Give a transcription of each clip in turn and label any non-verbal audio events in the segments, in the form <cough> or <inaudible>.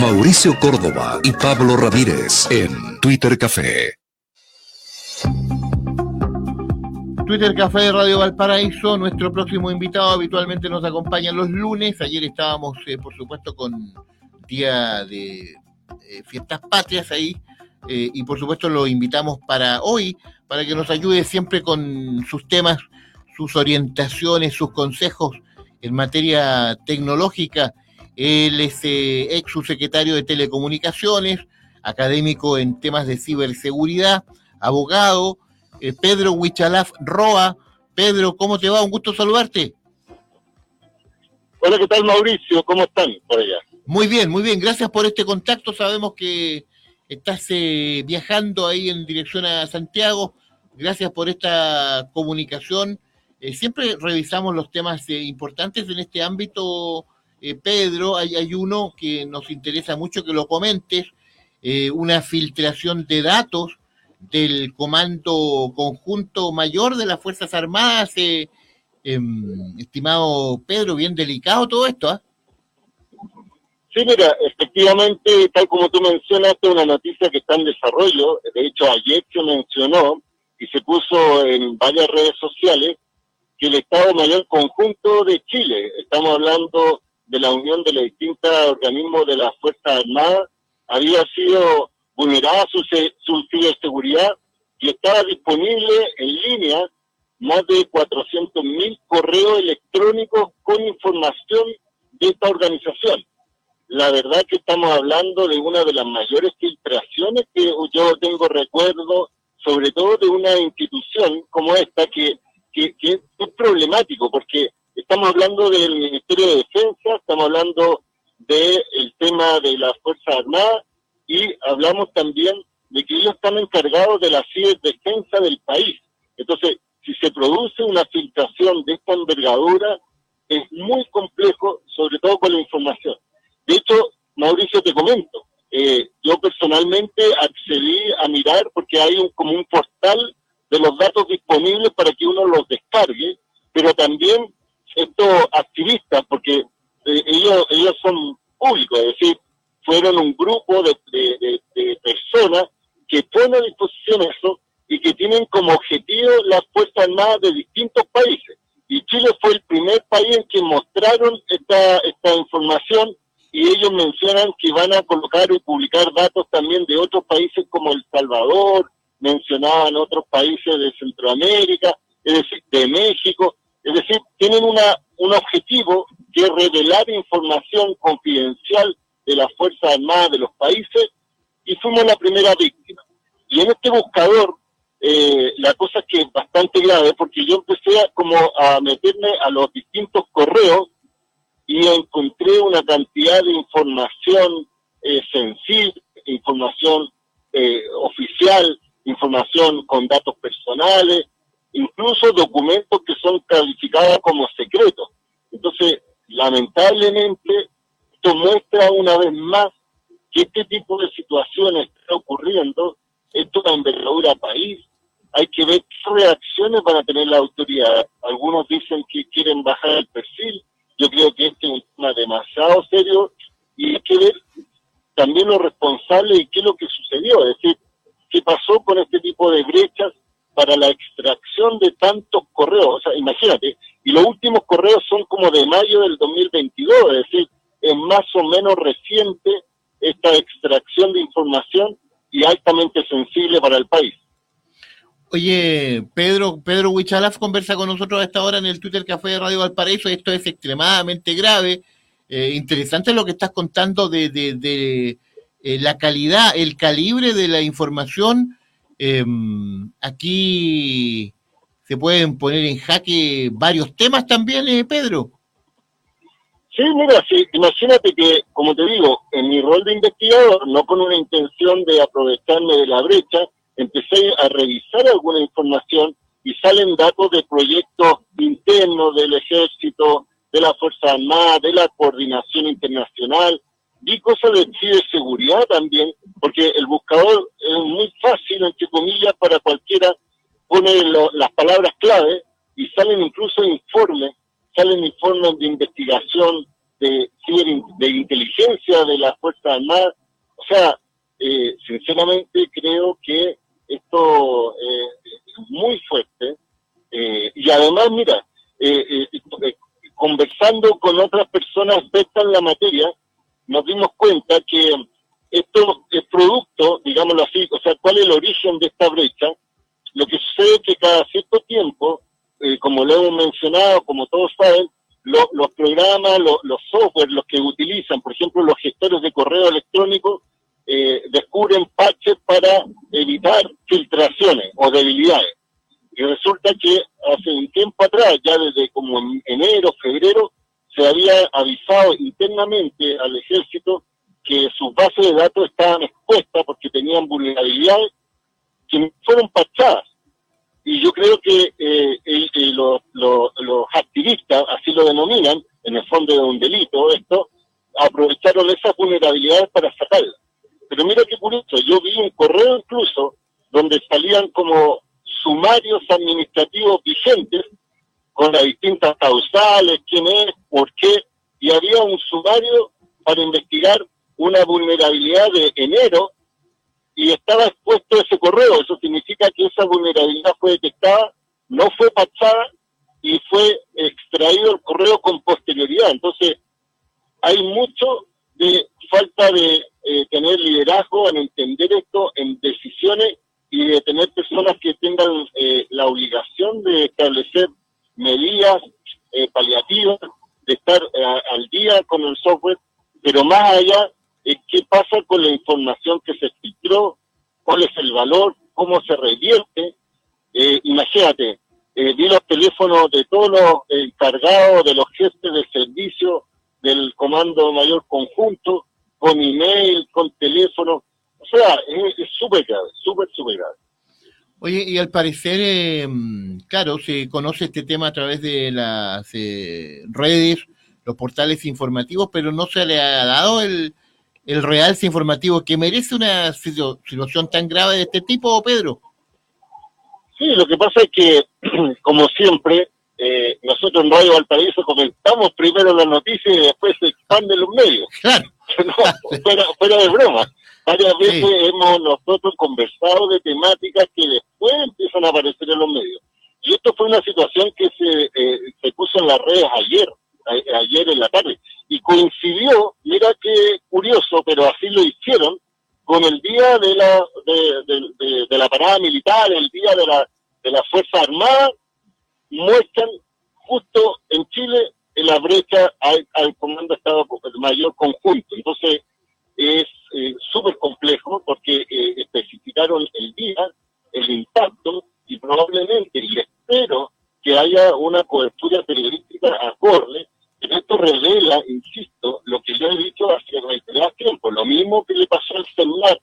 Mauricio Córdoba y Pablo Ramírez en Twitter Café. Twitter Café de Radio Valparaíso, nuestro próximo invitado habitualmente nos acompaña los lunes. Ayer estábamos, eh, por supuesto, con día de eh, fiestas patrias ahí. Eh, y por supuesto lo invitamos para hoy, para que nos ayude siempre con sus temas, sus orientaciones, sus consejos en materia tecnológica. Él es eh, ex subsecretario de Telecomunicaciones, académico en temas de ciberseguridad, abogado, Pedro Huichalaf Roa. Pedro, ¿cómo te va? Un gusto saludarte. Hola, ¿qué tal Mauricio? ¿Cómo están por allá? Muy bien, muy bien. Gracias por este contacto. Sabemos que estás eh, viajando ahí en dirección a Santiago. Gracias por esta comunicación. Eh, siempre revisamos los temas eh, importantes en este ámbito, Pedro. Hay, hay, uno que nos interesa mucho que lo comentes, una filtración de datos del Comando Conjunto Mayor de las Fuerzas Armadas. Em, estimado Pedro, bien delicado todo esto, ¿ah? Sí, mira, efectivamente, tal como tú mencionaste, una noticia que está en desarrollo, de hecho ayer se mencionó y se puso en varias redes sociales que el Estado Mayor Conjunto de Chile, estamos hablando de la unión de los distintos organismos de las Fuerzas Armadas, había sido vulnerada su, su ciberseguridad y estaba disponible en línea más de 400.000 correos electrónicos con información de esta organización. La verdad que estamos hablando de una de las mayores filtraciones que yo tengo recuerdo, sobre todo de una institución como esta, que, que, es problemático, porque estamos hablando del Ministerio de Defensa, estamos hablando del tema de las Fuerzas Armadas y hablamos también de que ellos están encargados de la defensa del país. Entonces, si se produce una filtración de esta envergadura, es muy complejo, sobre todo con la información. De hecho, Mauricio, te comento, eh, yo personalmente accedí a mirar porque hay un, como un portal de los datos disponibles para que uno los descargue, pero también estos activistas, porque eh, ellos, ellos son públicos, es decir, fueron un grupo de, personas que ponen a disposición eso y que tienen como objetivo las Fuerzas Armadas de distintos países. Y Chile fue el primer país en que mostraron esta, esta información y ellos mencionan que van a colocar y publicar datos también de otros países como El Salvador, mencionaban otros países de Centroamérica, es decir, de México, es decir, tienen un objetivo que es revelar información confidencial de las Fuerzas Armadas de los países y fuimos la primera víctima. Y en este buscador, eh, la cosa que es bastante grave porque yo empecé a, como a meterme a los distintos correos y encontré una cantidad de información eh, sensible, información eh, oficial, información con datos personales, incluso documentos que son calificados como secretos. Entonces, lamentablemente, esto muestra una vez más que este tipo de situaciones está ocurriendo, esto es envergadura país, hay que ver qué reacciones van a tener la autoridad. Algunos dicen que quieren bajar el perfil, yo creo que este es un tema demasiado serio y hay que ver también los responsables y qué es lo que sucedió, es decir, qué pasó con este tipo de brechas para la extracción de tantos correos. O sea, imagínate, y los últimos correos son como de mayo del 2022, es decir, es más o menos reciente esta extracción de información y altamente sensible para el país. Oye, Pedro, Pedro Huichalaf conversa con nosotros a esta hora en el Twitter Café de Radio Valparaíso. Esto es extremadamente grave. Eh, interesante lo que estás contando de, de, eh, la calidad, el calibre de la información. Em, aquí se pueden poner en jaque varios temas también, eh, Pedro. Sí, mira, sí, imagínate que, como te digo, en mi rol de investigador, no con una intención de aprovecharme de la brecha, empecé a revisar alguna información y salen datos de proyectos internos del ejército, de la Fuerza Armada, de la coordinación internacional, vi cosas de ciberseguridad también, porque el buscador es muy fácil, entre comillas, para cualquiera, pone las palabras clave y salen incluso informes, salen informes de investigación de, de inteligencia de las Fuerzas Armadas. O sea, eh, sinceramente creo que esto eh, es muy fuerte. Eh, y además, mira, conversando con otras personas expertas en la materia, nos dimos cuenta que esto es producto, digámoslo así, o sea, cuál es el origen de esta brecha. Lo que sucede es que cada cierto tiempo, como lo hemos mencionado, como todos saben, los programas, los software, los que utilizan, por ejemplo, los gestores de correo electrónico, eh, descubren parches para evitar filtraciones o debilidades. Y resulta que hace un tiempo atrás, ya desde como en enero, febrero, se había avisado internamente al ejército que sus bases de datos estaban expuestas porque tenían vulnerabilidades que fueron parchadas. Y yo creo que eh, los, los activistas, así lo denominan, en el fondo de un delito esto, aprovecharon esas vulnerabilidades para sacarlas. Pero mira qué curioso, yo vi un correo incluso donde salían como sumarios administrativos vigentes con las distintas causales, quién es, por qué, y había un sumario para investigar una vulnerabilidad de enero y estaba expuesto ese correo. Eso significa que esa vulnerabilidad fue detectada, no fue pachada y fue extraído el correo con posterioridad. Entonces, hay mucho de falta de eh, tener liderazgo, en entender esto, en decisiones y de tener personas que tengan eh, la obligación de establecer medidas eh, paliativas, de estar al día con el software, pero más allá, qué pasa con la información que se filtró, cuál es el valor, cómo se revierte. imagínate, vi los teléfonos de todos los encargados, de los jefes de servicio del Comando Mayor Conjunto, con email, con teléfono. O sea, es súper grave, súper, súper grave. Oye, y al parecer, eh, claro, se conoce este tema a través de las eh, redes, los portales informativos, pero no se le ha dado el, el realce informativo que merece una situación tan grave de este tipo, Pedro. Sí, lo que pasa es que, <clears throat> como siempre, eh, nosotros en Radio Valparaíso comentamos primero las noticias y después se expanden los medios. Claro. <laughs> fuera, de broma. Varias veces hemos nosotros conversado de temáticas que después empiezan a aparecer en los medios. Y esto fue una situación que se, eh, se puso en las redes ayer, ayer en la tarde. Y coincidió, mira qué curioso, pero así lo hicieron, con el día de la, de, de la parada militar, el día de la, de la Fuerza Armada, muestran justo en Chile la brecha al, Comando Estado Mayor Conjunto. Entonces, es eh, súper complejo porque eh, especificaron el día, el impacto y probablemente, y espero que haya una cobertura periodística acorde, pero esto revela, insisto, lo que yo he dicho hace reiterados tiempo, lo mismo que le pasó al celular.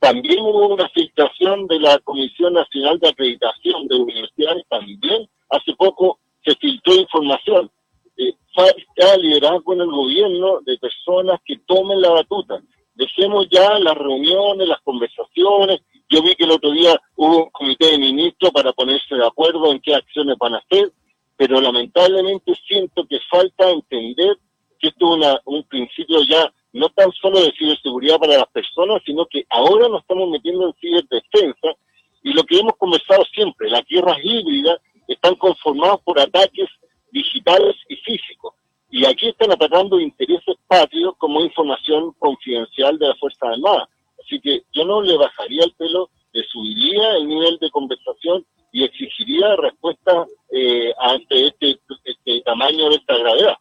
También hubo una filtración de la Comisión Nacional de Acreditación de Universidades, también hace poco se filtró información. Falta liderazgo en el gobierno de personas que tomen la batuta. Dejemos ya las reuniones, las conversaciones. Yo vi que el otro día hubo un comité de ministros para ponerse de acuerdo en qué acciones van a hacer, pero lamentablemente siento que falta entender que esto es un principio ya no tan solo de ciberseguridad para las personas, sino que ahora nos estamos metiendo en ciberdefensa y lo que hemos conversado siempre, las guerras híbridas están conformados por ataques digitales y físicos. Y aquí están atacando intereses patrios como información confidencial de la Fuerza Armada. Así que yo no le bajaría el pelo, le subiría el nivel de conversación y exigiría respuesta eh, ante este, este tamaño de esta gravedad.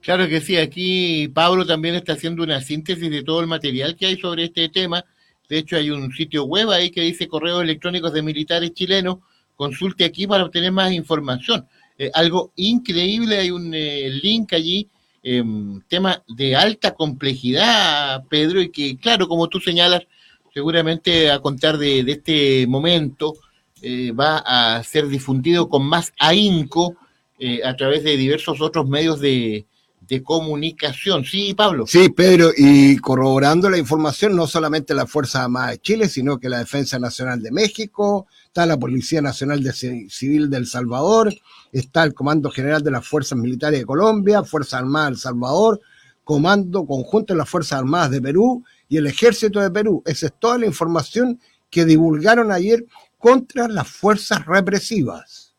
Claro que sí, aquí Pablo también está haciendo una síntesis de todo el material que hay sobre este tema. De hecho, hay un sitio web ahí que dice correos electrónicos de militares chilenos consulte aquí para obtener más información. Eh, algo increíble, hay un eh, link allí, em, tema de alta complejidad, Pedro, y que, claro, como tú señalas, seguramente a contar de, este momento eh, va a ser difundido con más ahínco a través de diversos otros medios de, de comunicación. Sí, Pablo. Sí, Pedro, y corroborando la información, no solamente la Fuerza Armada de Chile, sino que la Defensa Nacional de México, está la Policía Nacional de Civil del Salvador, está el Comando General de las Fuerzas Militares de Colombia, Fuerza Armada del Salvador, Comando Conjunto de las Fuerzas Armadas de Perú y el Ejército de Perú. Esa es toda la información que divulgaron ayer contra las fuerzas represivas.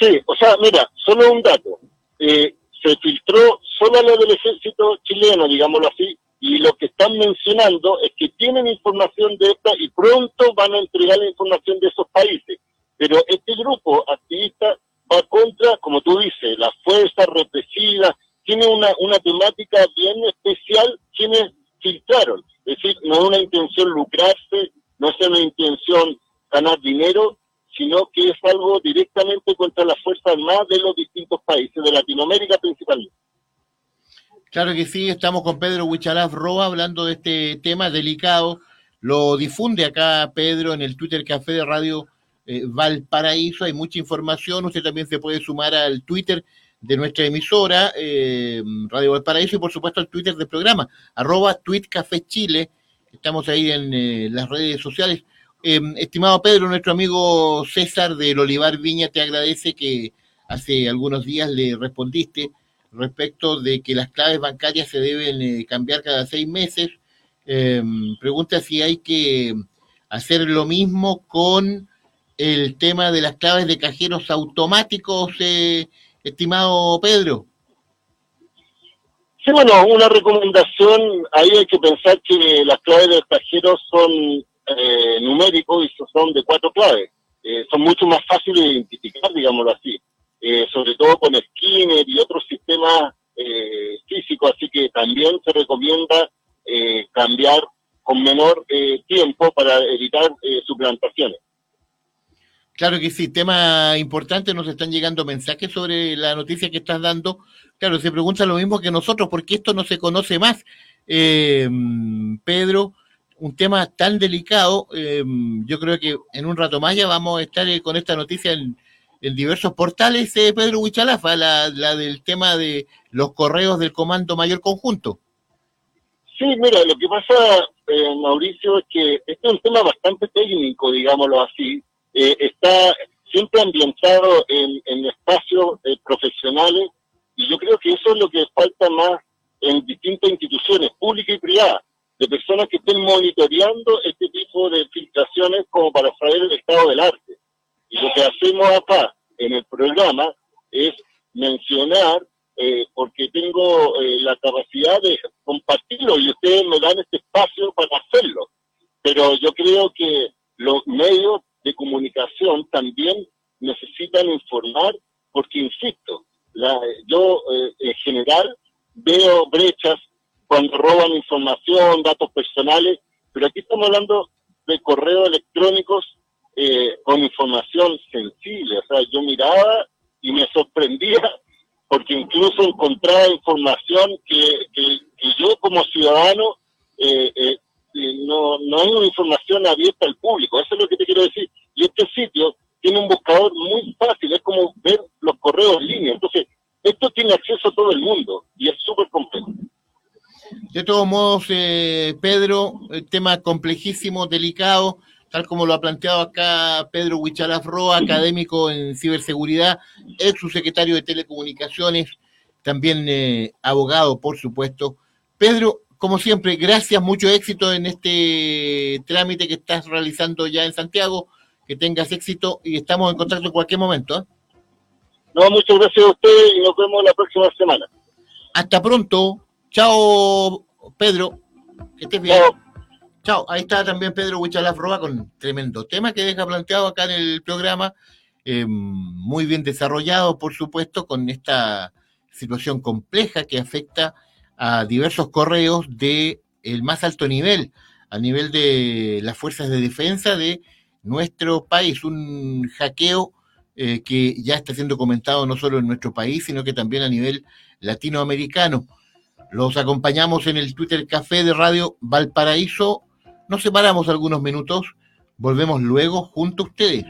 Sí, o sea, mira, solo un dato. Eh, se filtró solo lo del ejército chileno, digámoslo así, y lo que están mencionando es que tienen información de esta y pronto van a entregar la información de esos países. Pero este grupo activista va contra, como tú dices, las fuerzas represivas, tiene una, una temática bien especial quienes filtraron. Es decir, no es una intención lucrarse, no es una intención ganar dinero, sino que es algo directamente contra las Fuerzas Armadas de los distintos países, de Latinoamérica principalmente. Claro que sí, estamos con Pedro Huichalaf Roa hablando de este tema delicado. Lo difunde acá Pedro en el Twitter Café de Radio eh, Valparaíso. Hay mucha información. Usted también se puede sumar al Twitter de nuestra emisora, eh, Radio Valparaíso, y por supuesto al Twitter del programa, arroba Tweet Chile. Estamos ahí en eh, las redes sociales. Em, estimado Pedro, nuestro amigo César del Olivar Viña te agradece que hace algunos días le respondiste respecto de que las claves bancarias se deben eh, cambiar cada seis meses. Em, pregunta si hay que hacer lo mismo con el tema de las claves de cajeros automáticos, eh, estimado Pedro. Sí, bueno, una recomendación, ahí hay que pensar que las claves de cajeros son eh, numéricos y son de cuatro claves. Eh, son mucho más fáciles de identificar, digámoslo así, eh, sobre todo con Skinner y otros sistemas eh, físicos, así que también se recomienda cambiar con menor tiempo para evitar suplantaciones. Claro que sí, tema importante, nos están llegando mensajes sobre la noticia que estás dando. Claro, se pregunta lo mismo que nosotros, porque esto no se conoce más. Pedro, un tema tan delicado, eh, yo creo que en un rato más ya vamos a estar eh, con esta noticia en, diversos portales, eh, Pedro Huichalafa, la, la del tema de los correos del Comando Mayor Conjunto. Sí, mira, lo que pasa, Mauricio, es que este es un tema bastante técnico, digámoslo así. está siempre ambientado en, en espacios profesionales y yo creo que eso es lo que falta más en distintas instituciones, públicas y privadas de personas que estén monitoreando este tipo de filtraciones como para saber el estado del arte. Y lo que hacemos acá en el programa es mencionar, eh, porque tengo eh, la capacidad de compartirlo y ustedes me dan este espacio para hacerlo. Pero yo creo que los medios de comunicación también necesitan informar, porque insisto, la, yo eh, en general veo brechas cuando roban información, datos personales, pero aquí estamos hablando de correos electrónicos eh, con información sensible. O sea, yo miraba y me sorprendía porque incluso encontraba información que, que, yo como ciudadano eh, eh, no, no hay una información abierta al público. Eso es lo que te quiero decir. Y este sitio tiene un buscador muy fácil, es como ver los correos en línea. Entonces, esto tiene acceso a todo el mundo y es súper complejo. De todos modos, eh, Pedro, el tema complejísimo, delicado, tal como lo ha planteado acá Pedro Huichalaf Roa, académico en ciberseguridad, ex subsecretario de Telecomunicaciones, también eh, abogado, por supuesto. Pedro, como siempre, gracias, mucho éxito en este trámite que estás realizando ya en Santiago, que tengas éxito y estamos en contacto en cualquier momento. ¿eh? No, muchas gracias a usted y nos vemos la próxima semana. Hasta pronto. Chao, Pedro. Que estés bien. Chao. Ahí está también Pedro Huichalaf Roa con tremendo tema que deja planteado acá en el programa. Eh, muy bien desarrollado, por supuesto, con esta situación compleja que afecta a diversos correos de el más alto nivel, a nivel de las fuerzas de defensa de nuestro país. Un hackeo eh, que ya está siendo comentado no solo en nuestro país, sino que también a nivel latinoamericano. Los acompañamos en el Twitter Café de Radio Valparaíso. Nos separamos algunos minutos. Volvemos luego junto a ustedes.